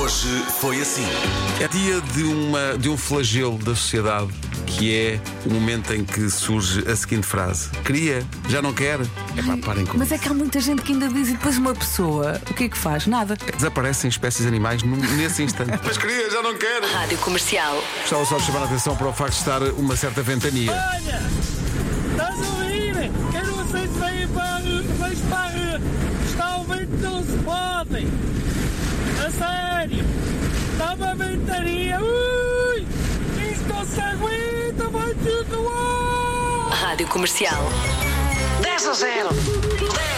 Hoje foi assim. É dia de, uma, de um flagelo da sociedade que é o momento em que surge a seguinte frase: Queria, já não quer. É pá, parem com Mas é que há muita gente que ainda diz e depois uma pessoa, o que é que faz? Nada. Desaparecem espécies animais num- nesse instante. Mas queria, já não quer. Rádio Comercial. Gostava só de chamar a atenção para o facto de estar uma certa ventania. Olha, estás a ouvir? Eu não sei se vem para, vais para a. Está o vento, não se podem. A sério. Está uma ventaria. Ui, isto não se aguenta, vai tudo ao ar. Rádio Comercial. 10 a 0. 10.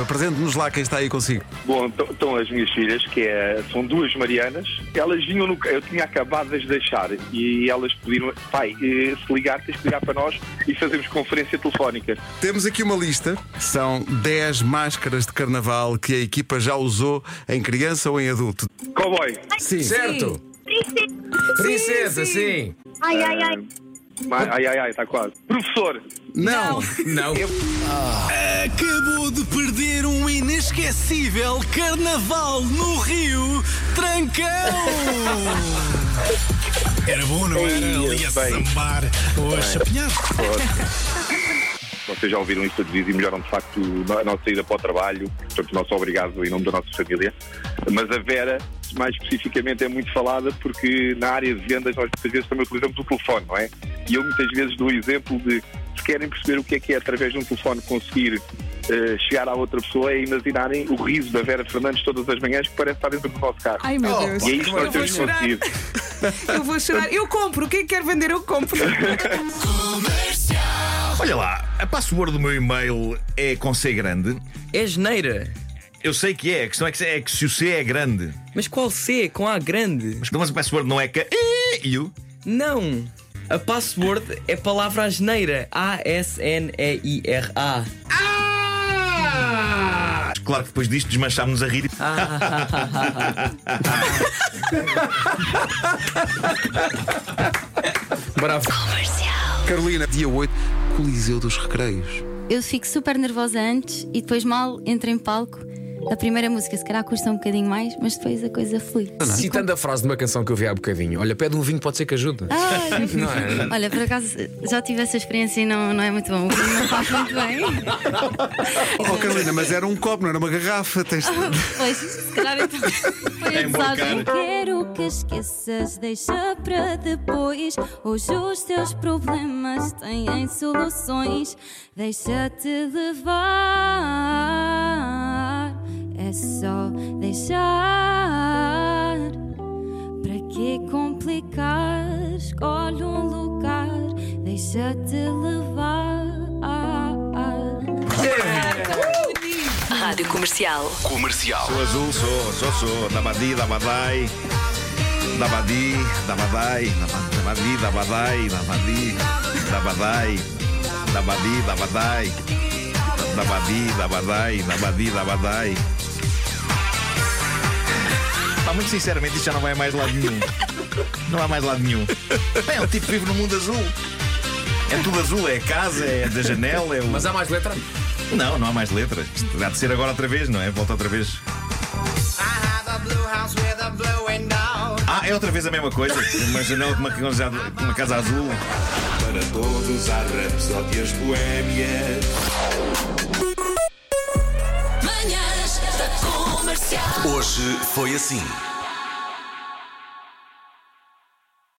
Apresente-nos lá quem está aí consigo. Bom, então- estão as minhas filhas, que é, são duas Marianas. Elas vinham no. Eu tinha acabado de as deixar e elas pediram, pai, eh, se ligar, tens que ligar para nós e fazemos conferência telefónica. Temos aqui uma lista. São 10 máscaras de carnaval que a equipa já usou em criança ou em adulto. Cowboy. Sim. Certo. Princesa, sim. Ai, ai, ai. Ma- Ai, ai, ai, está quase. Professor. Não. Não. Acabou de perder um inesquecível carnaval no Rio Trancão. Era bom, não era? Ali a Bem. sambar ou a chapinhar. Vocês já ouviram isto os dias e melhoram de facto a nossa ida para o trabalho, portanto, nosso obrigado em nome da nossa família. Mas a Vera, mais especificamente, é muito falada porque na área de vendas nós muitas vezes também utilizamos o telefone, não é? E eu muitas vezes dou o exemplo de se querem perceber o que é que é através de um telefone conseguir eh, chegar à outra pessoa é imaginarem o riso da Vera Fernandes todas as manhãs que parece estar dentro do nosso carro. Ai meu Deus. e é isto que eu nós vou temos chorar. conseguido. Eu vou chorar. Eu compro. Quem quer vender, eu compro. Olha lá, a password do meu e-mail é com C grande. É geneira. Eu sei que é, a questão é que, é que se o C é grande. Mas qual C? Com A grande? Mas mas a password não é que e o. Não. A password é palavra à geneira. A-S-N-E-I-R-A. Claro que depois disto desmanchámos a rir. Bravo. Carolina, dia 8, Coliseu dos Recreios. Eu fico super nervosa antes e depois mal entro em palco. A primeira música se calhar custa um bocadinho mais, mas depois a coisa flui. Citando a frase de uma canção que eu vi há bocadinho: Olha, pede um vinho, pode ser que ajude. Ai, Não é? olha, por acaso já tive essa experiência e não, não é muito bom. O vinho não faz muito bem. Oh, Carolina, mas era um copo, não era uma garrafa. Tens... Pois, se calhar então foi É emborcar. Quero que esqueças, deixa para depois. Hoje os teus problemas têm soluções. Deixa-te levar, é só deixar. Para que complicar? Escolhe um lugar, deixa-te levar. Rádio Comercial. Comercial. Sou azul, sou, sou, sou. Dabadi, dabadai. Dabadi, dabadai. Dabadi, dabadai. Dabadi, dabadai. Dabadi, dabadai. Dabadi, dabadai. Dabadi, dabadai. Pá, muito sinceramente, isto já não vai a mais lado nenhum. Não há mais lado nenhum. Bem, é um tipo que vive no mundo azul. É tudo azul, é a casa, é da janela, é o. Mas há mais letra? Não, não há mais letras. Isto há de ser agora outra vez, não é? Volta outra vez. Ah, é outra vez a mesma coisa. Uma janela com uma, com uma casa azul. Para todos há rapsódias boémias. Comercial. Hoje foi assim.